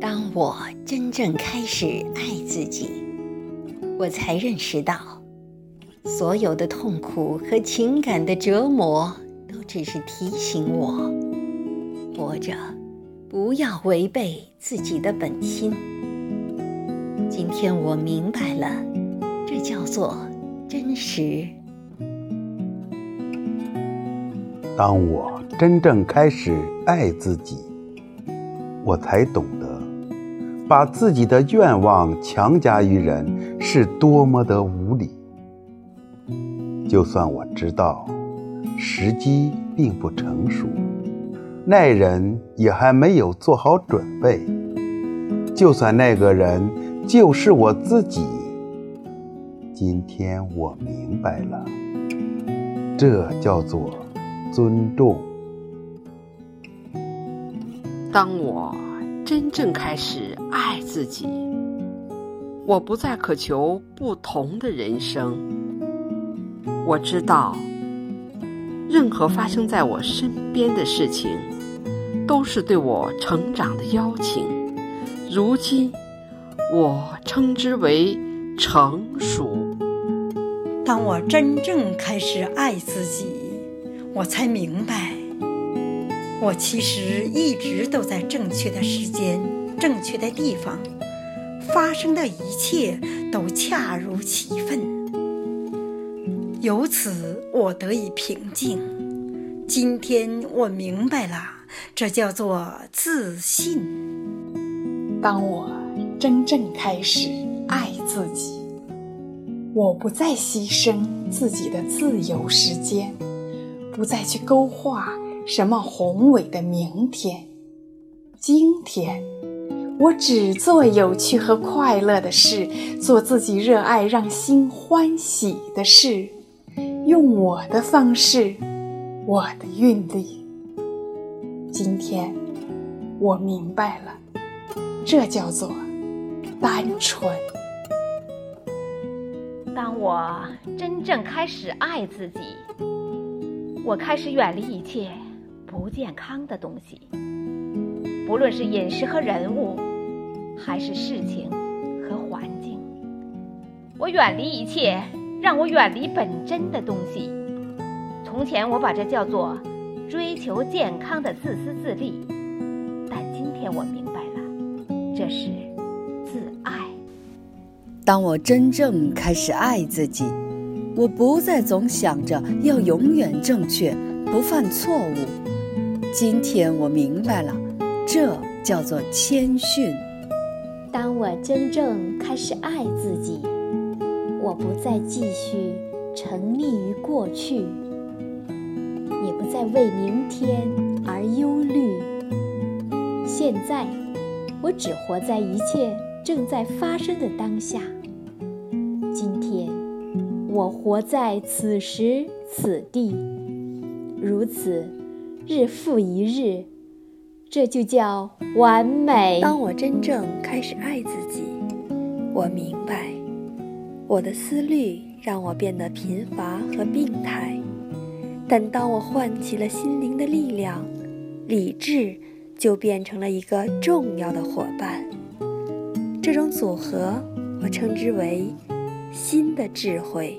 当我真正开始爱自己，我才认识到，所有的痛苦和情感的折磨，都只是提醒我，活着不要违背自己的本心。今天我明白了，这叫做真实。当我真正开始爱自己，我才懂，把自己的愿望强加于人是多么的无理。就算我知道时机并不成熟，那人也还没有做好准备，就算那个人就是我自己，今天我明白了，这叫做。尊重。当我真正开始爱自己，我不再渴求不同的人生。我知道，任何发生在我身边的事情，都是对我成长的邀请。如今，我称之为成熟。当我真正开始爱自己。我才明白，我其实一直都在正确的时间、正确的地方，发生的一切都恰如其分。由此，我得以平静。今天我明白了，这叫做自信。当我真正开始爱自己，我不再牺牲自己的自由时间。不再去勾画什么宏伟的明天，今天我只做有趣和快乐的事，做自己热爱、让心欢喜的事，用我的方式，我的韵律。今天我明白了，这叫做单纯。当我真正开始爱自己。我开始远离一切不健康的东西，不论是饮食和人物，还是事情和环境。我远离一切让我远离本真的东西。从前我把这叫做追求健康的自私自利，但今天我明白了，这是自爱。当我真正开始爱自己。我不再总想着要永远正确，不犯错误。今天我明白了，这叫做谦逊。当我真正开始爱自己，我不再继续沉溺于过去，也不再为明天而忧虑。现在，我只活在一切正在发生的当下。今天。我活在此时此地，如此日复一日，这就叫完美。当我真正开始爱自己，我明白，我的思虑让我变得贫乏和病态，但当我唤起了心灵的力量，理智就变成了一个重要的伙伴。这种组合，我称之为。新的智慧，